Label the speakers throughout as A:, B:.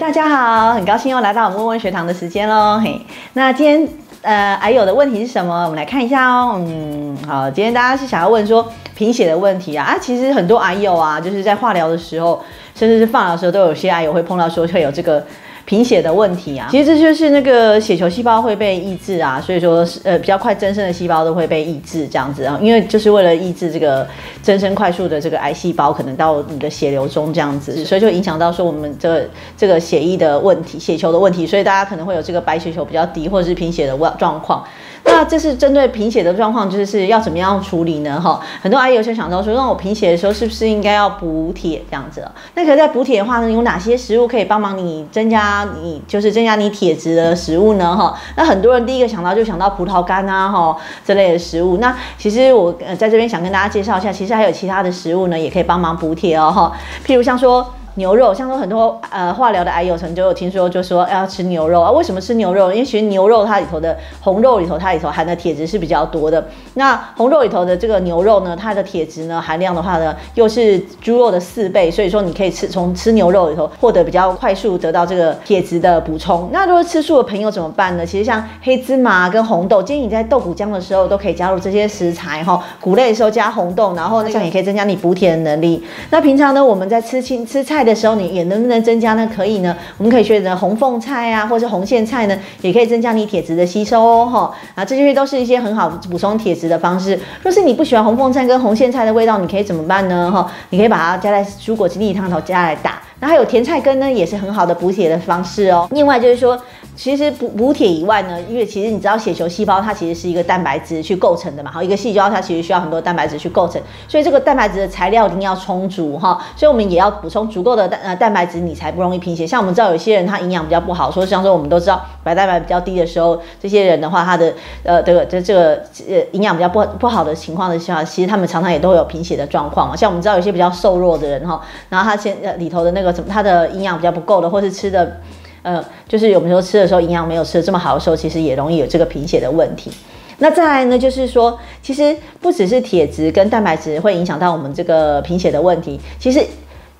A: 大家好，很高兴又来到我们问问学堂的时间喽。嘿，那今天呃，癌友的问题是什么？我们来看一下哦。嗯，好，今天大家是想要问说贫血的问题啊。啊，其实很多癌友啊，就是在化疗的时候，甚至是放疗的时候，都有些癌友会碰到说会有这个。贫血的问题啊，其实这就是那个血球细胞会被抑制啊，所以说呃比较快增生的细胞都会被抑制这样子啊，因为就是为了抑制这个增生快速的这个癌细胞可能到你的血流中这样子，所以就影响到说我们这这个血液的问题、血球的问题，所以大家可能会有这个白血球比较低或者是贫血的状状况。那这是针对贫血的状况，就是要怎么样处理呢？哈，很多阿姨有些想到说，那我贫血的时候是不是应该要补铁这样子？那可在补铁的话呢，有哪些食物可以帮忙你增加你就是增加你铁质的食物呢？哈，那很多人第一个想到就想到葡萄干啊，哈这类的食物。那其实我呃在这边想跟大家介绍一下，其实还有其他的食物呢，也可以帮忙补铁哦，哈，譬如像说。牛肉，像说很多呃化疗的癌友，曾就有听说，就说要吃牛肉啊。为什么吃牛肉？因为其实牛肉它里头的红肉里头，它里头含的铁质是比较多的。那红肉里头的这个牛肉呢，它的铁质呢含量的话呢，又是猪肉的四倍，所以说你可以吃从吃牛肉里头获得比较快速得到这个铁质的补充。那如果吃素的朋友怎么办呢？其实像黑芝麻跟红豆，建议你在豆腐浆的时候都可以加入这些食材哈。谷类的时候加红豆，然后那样也可以增加你补铁的能力。那平常呢，我们在吃青吃菜。的时候，你也能不能增加呢？可以呢，我们可以选择红凤菜啊，或是红苋菜呢，也可以增加你铁质的吸收哦，哈啊，这些都是一些很好补充铁质的方式。若是你不喜欢红凤菜跟红苋菜的味道，你可以怎么办呢？哈，你可以把它加在蔬果汁里汤头加来打。那还有甜菜根呢，也是很好的补铁的方式哦。另外就是说。其实补补铁以外呢，因为其实你知道血球细胞它其实是一个蛋白质去构成的嘛，好一个细胞它其实需要很多蛋白质去构成，所以这个蛋白质的材料一定要充足哈，所以我们也要补充足够的蛋呃蛋白质，你才不容易贫血。像我们知道有些人他营养比较不好，说像说我们都知道白蛋白比较低的时候，这些人的话他的呃这个这这个呃营养比较不不好的情况的下，其实他们常常也都会有贫血的状况嘛。像我们知道有些比较瘦弱的人哈，然后他先呃里头的那个什么他的营养比较不够的，或是吃的。嗯，就是我们说吃的时候营养没有吃的这么好的时候，其实也容易有这个贫血的问题。那再来呢，就是说，其实不只是铁质跟蛋白质会影响到我们这个贫血的问题，其实。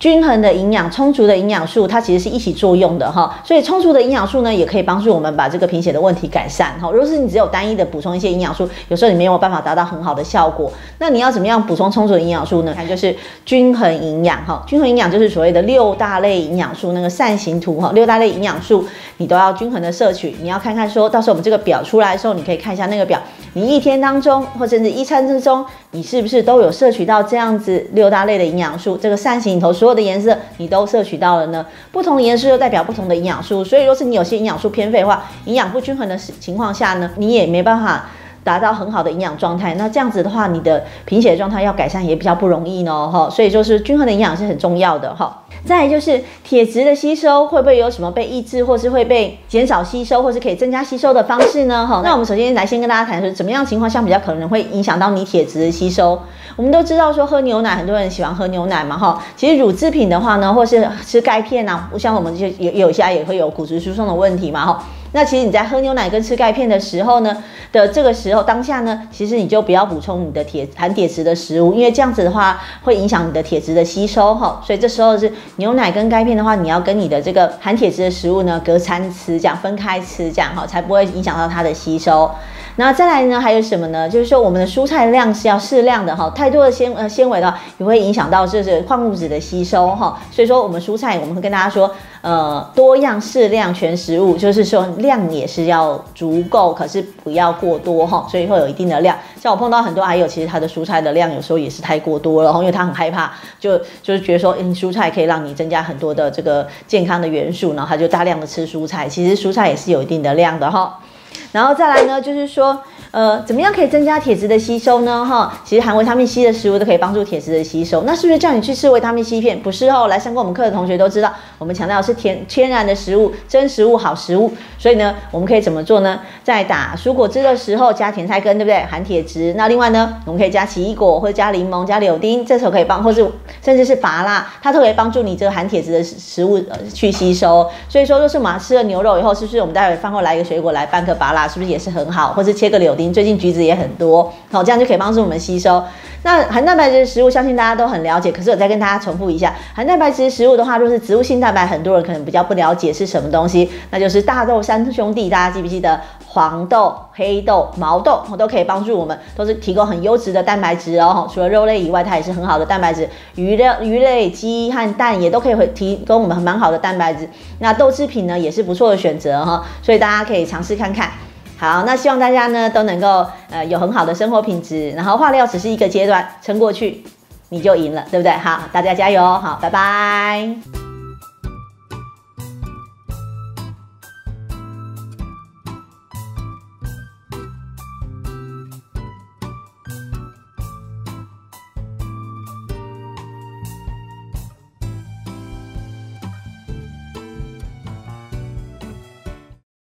A: 均衡的营养，充足的营养素，它其实是一起作用的哈。所以充足的营养素呢，也可以帮助我们把这个贫血的问题改善哈。如果是你只有单一的补充一些营养素，有时候你没有办法达到很好的效果。那你要怎么样补充充足的营养素呢？看就是均衡营养哈。均衡营养就是所谓的六大类营养素那个扇形图哈。六大类营养素你都要均衡的摄取。你要看看说到时候我们这个表出来的时候，你可以看一下那个表，你一天当中或甚至一餐之中，你是不是都有摄取到这样子六大类的营养素？这个扇形里头所有。的颜色你都摄取到了呢，不同的颜色又代表不同的营养素，所以若是你有些营养素偏废的话，营养不均衡的情况下呢，你也没办法达到很好的营养状态。那这样子的话，你的贫血状态要改善也比较不容易呢，哈。所以就是均衡的营养是很重要的，哈。再就是铁质的吸收会不会有什么被抑制，或是会被减少吸收，或是可以增加吸收的方式呢？哈，那我们首先来先跟大家谈说，怎么样情况下比较可能会影响到你铁质的吸收？我们都知道说喝牛奶，很多人喜欢喝牛奶嘛，哈。其实乳制品的话呢，或是吃钙片啊，像我们就有有些也会有骨质疏松的问题嘛，哈。那其实你在喝牛奶跟吃钙片的时候呢的这个时候当下呢，其实你就不要补充你的铁含铁质的食物，因为这样子的话会影响你的铁质的吸收，哈。所以这时候是牛奶跟钙片的话，你要跟你的这个含铁质的食物呢隔餐吃，这样分开吃，这样哈才不会影响到它的吸收。那再来呢？还有什么呢？就是说我们的蔬菜量是要适量的哈，太多的纤呃纤维的话，也会影响到就是矿物质的吸收哈。所以说我们蔬菜我们会跟大家说，呃，多样适量全食物，就是说量也是要足够，可是不要过多哈。所以会有一定的量。像我碰到很多还有，其实他的蔬菜的量有时候也是太过多了，因为他很害怕，就就是觉得说，嗯，蔬菜可以让你增加很多的这个健康的元素，然后他就大量的吃蔬菜。其实蔬菜也是有一定的量的哈。然后再来呢，就是说。呃，怎么样可以增加铁质的吸收呢？哈，其实含维他命 C 的食物都可以帮助铁质的吸收。那是不是叫你去吃维他命 C 片？不是哦，来上过我们课的同学都知道，我们强调是天天然的食物，真食物好食物。所以呢，我们可以怎么做呢？在打蔬果汁的时候加甜菜根，对不对？含铁质。那另外呢，我们可以加奇异果或者加柠檬、加柳丁，这时候可以帮，或是甚至是拔辣，它都可以帮助你这个含铁质的食物去吸收。所以说，若是我们吃了牛肉以后，是不是我们待会饭后来一个水果来半个芭辣，是不是也是很好？或是切个柳丁，最近橘子也很多，好，这样就可以帮助我们吸收。那含蛋白质的食物，相信大家都很了解。可是我再跟大家重复一下，含蛋白质食物的话，如果是植物性蛋白，很多人可能比较不了解是什么东西，那就是大豆三兄弟。大家记不记得黄豆、黑豆、毛豆都可以帮助我们，都是提供很优质的蛋白质哦。除了肉类以外，它也是很好的蛋白质。鱼类、鱼类、鸡和蛋也都可以提供我们蛮好的蛋白质。那豆制品呢，也是不错的选择哈。所以大家可以尝试看看。好，那希望大家呢都能够呃有很好的生活品质，然后化疗只是一个阶段，撑过去你就赢了，对不对？好，大家加油，好，拜拜。